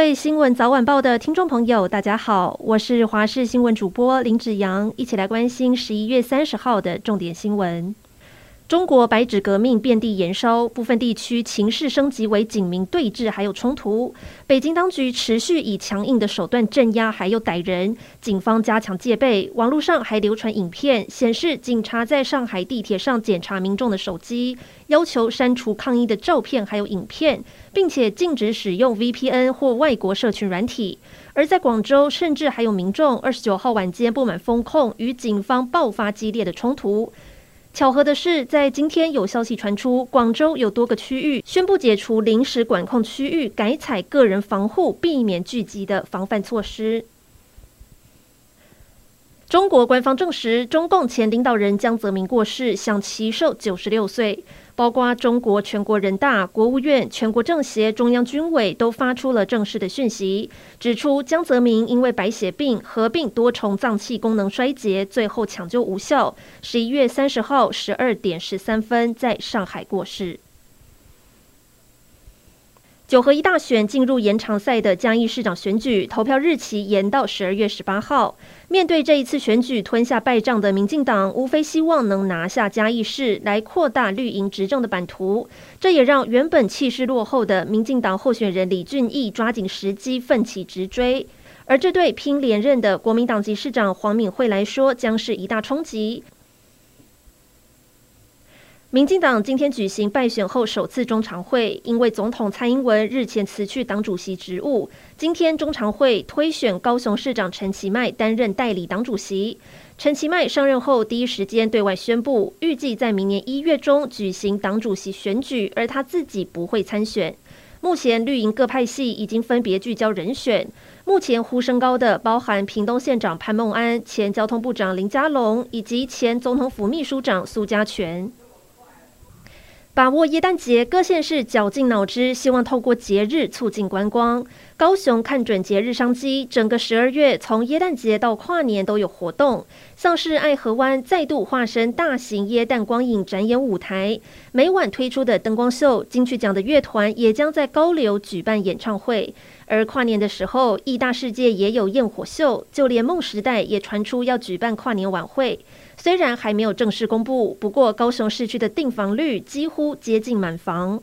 各位新闻早晚报的听众朋友，大家好，我是华视新闻主播林子阳，一起来关心十一月三十号的重点新闻。中国白纸革命遍地延烧，部分地区情势升级为警民对峙，还有冲突。北京当局持续以强硬的手段镇压，还有逮人，警方加强戒备。网络上还流传影片，显示警察在上海地铁上检查民众的手机，要求删除抗议的照片还有影片，并且禁止使用 VPN 或外国社群软体。而在广州，甚至还有民众二十九号晚间不满封控，与警方爆发激烈的冲突。巧合的是，在今天有消息传出，广州有多个区域宣布解除临时管控区域，改采个人防护、避免聚集的防范措施。中国官方证实，中共前领导人江泽民过世，享耆寿九十六岁。包括中国全国人大、国务院、全国政协、中央军委都发出了正式的讯息，指出江泽民因为白血病合并多重脏器功能衰竭，最后抢救无效，十一月三十号十二点十三分在上海过世。九合一大选进入延长赛的嘉义市长选举，投票日期延到十二月十八号。面对这一次选举吞下败仗的民进党，无非希望能拿下嘉义市，来扩大绿营执政的版图。这也让原本气势落后的民进党候选人李俊毅抓紧时机奋起直追。而这对拼连任的国民党籍市长黄敏惠来说，将是一大冲击。民进党今天举行败选后首次中常会，因为总统蔡英文日前辞去党主席职务，今天中常会推选高雄市长陈其迈担任代理党主席。陈其迈上任后第一时间对外宣布，预计在明年一月中举行党主席选举，而他自己不会参选。目前绿营各派系已经分别聚焦人选，目前呼声高的包含屏东县长潘孟安、前交通部长林佳龙以及前总统府秘书长苏家全。把握耶诞节，各县市绞尽脑汁，希望透过节日促进观光。高雄看准节日商机，整个十二月从耶诞节到跨年都有活动，像是爱河湾再度化身大型耶诞光影展演舞台，每晚推出的灯光秀，金曲奖的乐团也将在高流举办演唱会。而跨年的时候，义大世界也有焰火秀，就连梦时代也传出要举办跨年晚会。虽然还没有正式公布，不过高雄市区的订房率几乎接近满房。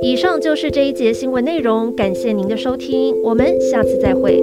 以上就是这一节新闻内容，感谢您的收听，我们下次再会。